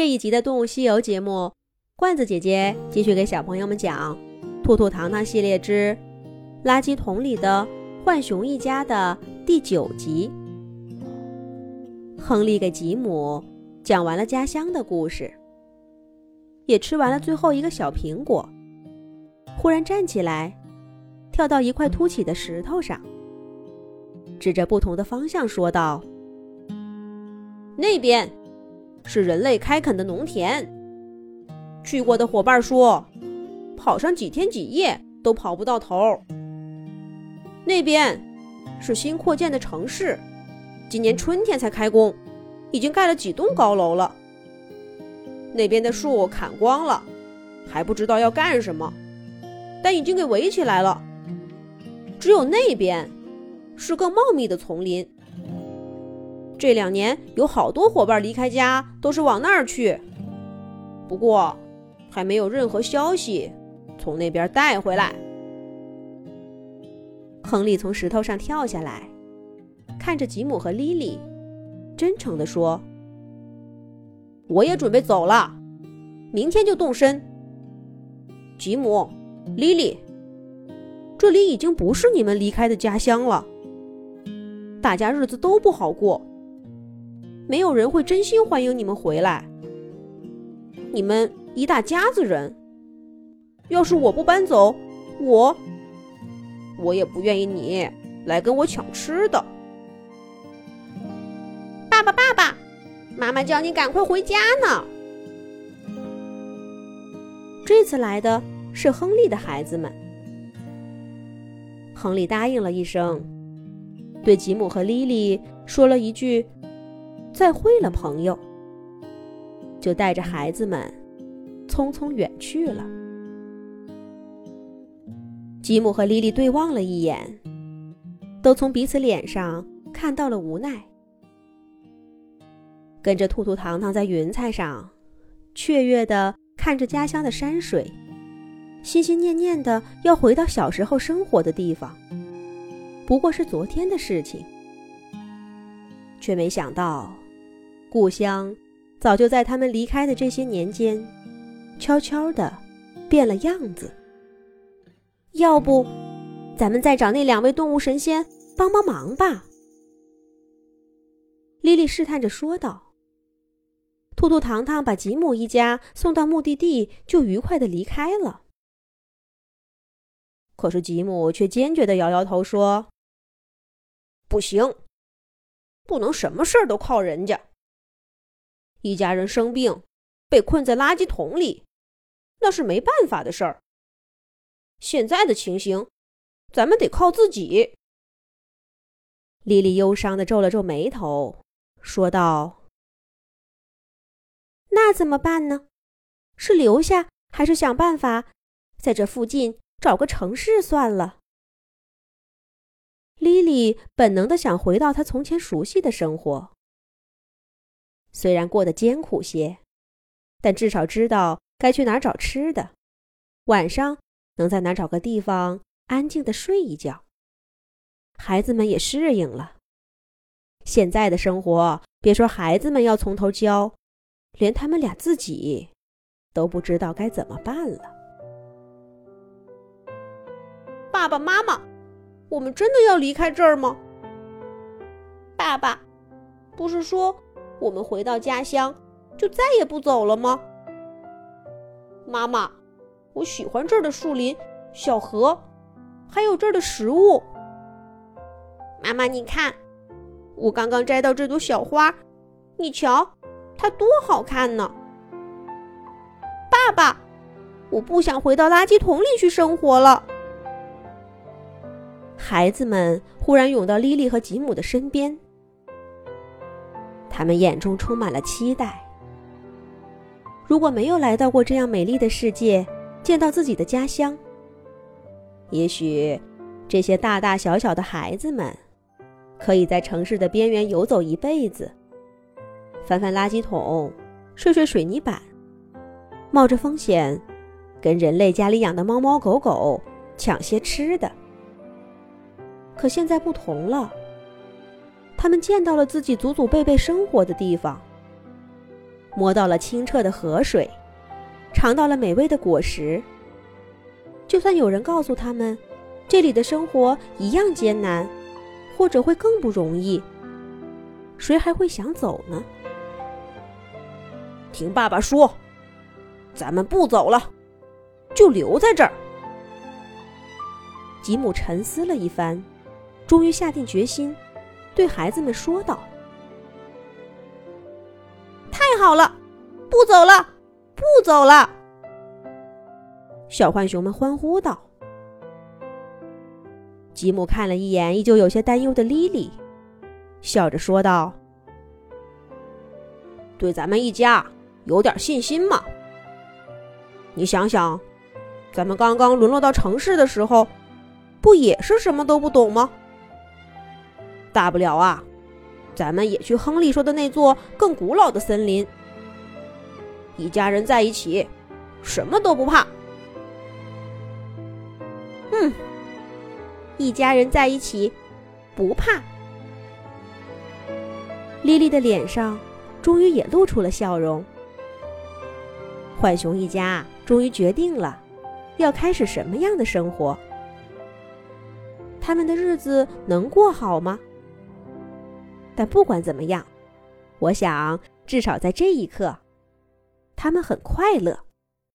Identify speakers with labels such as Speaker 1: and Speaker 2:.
Speaker 1: 这一集的《动物西游》节目，罐子姐姐继续给小朋友们讲《兔兔糖糖系列之垃圾桶里的浣熊一家》的第九集。亨利给吉姆讲完了家乡的故事，也吃完了最后一个小苹果，忽然站起来，跳到一块凸起的石头上，指着不同的方向说道：“那边。”是人类开垦的农田。去过的伙伴说，跑上几天几夜都跑不到头。那边是新扩建的城市，今年春天才开工，已经盖了几栋高楼了。那边的树砍光了，还不知道要干什么，但已经给围起来了。只有那边是更茂密的丛林。这两年有好多伙伴离开家，都是往那儿去。不过，还没有任何消息从那边带回来。亨利从石头上跳下来，看着吉姆和莉莉，真诚地说：“我也准备走了，明天就动身。吉姆，莉莉，这里已经不是你们离开的家乡了，大家日子都不好过。”没有人会真心欢迎你们回来。你们一大家子人，要是我不搬走，我我也不愿意你来跟我抢吃的。
Speaker 2: 爸爸，爸爸，妈妈叫你赶快回家呢。
Speaker 1: 这次来的是亨利的孩子们。亨利答应了一声，对吉姆和莉莉说了一句。再会了，朋友。就带着孩子们匆匆远去了。吉姆和莉莉对望了一眼，都从彼此脸上看到了无奈。跟着兔兔糖糖在云彩上，雀跃的看着家乡的山水，心心念念的要回到小时候生活的地方。不过是昨天的事情，却没想到。故乡早就在他们离开的这些年间，悄悄的变了样子。要不，咱们再找那两位动物神仙帮帮忙吧？莉莉试探着说道。兔兔糖糖把吉姆一家送到目的地，就愉快的离开了。可是吉姆却坚决的摇摇头说：“
Speaker 3: 不行，不能什么事儿都靠人家。”一家人生病，被困在垃圾桶里，那是没办法的事儿。现在的情形，咱们得靠自己。
Speaker 1: 莉莉忧伤的皱了皱眉头，说道：“那怎么办呢？是留下，还是想办法在这附近找个城市算了？”莉莉本能的想回到她从前熟悉的生活。虽然过得艰苦些，但至少知道该去哪儿找吃的，晚上能在哪儿找个地方安静的睡一觉。孩子们也适应了。现在的生活，别说孩子们要从头教，连他们俩自己都不知道该怎么办了。
Speaker 2: 爸爸妈妈，我们真的要离开这儿吗？爸爸，不是说……我们回到家乡，就再也不走了吗？妈妈，我喜欢这儿的树林、小河，还有这儿的食物。妈妈，你看，我刚刚摘到这朵小花，你瞧，它多好看呢。爸爸，我不想回到垃圾桶里去生活了。
Speaker 1: 孩子们忽然涌到莉莉和吉姆的身边。他们眼中充满了期待。如果没有来到过这样美丽的世界，见到自己的家乡，也许这些大大小小的孩子们，可以在城市的边缘游走一辈子，翻翻垃圾桶，睡睡水泥板，冒着风险，跟人类家里养的猫猫狗狗抢些吃的。可现在不同了。他们见到了自己祖祖辈辈生活的地方，摸到了清澈的河水，尝到了美味的果实。就算有人告诉他们，这里的生活一样艰难，或者会更不容易，谁还会想走呢？
Speaker 3: 听爸爸说，咱们不走了，就留在这儿。
Speaker 1: 吉姆沉思了一番，终于下定决心，对孩子们说道：“
Speaker 2: 太好了，不走了，不走了！”
Speaker 1: 小浣熊们欢呼道。吉姆看了一眼依旧有些担忧的莉莉，笑着说道：“
Speaker 3: 对咱们一家有点信心嘛？你想想，咱们刚刚沦落到城市的时候。”不也是什么都不懂吗？大不了啊，咱们也去亨利说的那座更古老的森林。一家人在一起，什么都不怕。
Speaker 2: 嗯，一家人在一起，不怕。
Speaker 1: 莉莉的脸上终于也露出了笑容。浣熊一家终于决定了，要开始什么样的生活。他们的日子能过好吗？但不管怎么样，我想至少在这一刻，他们很快乐。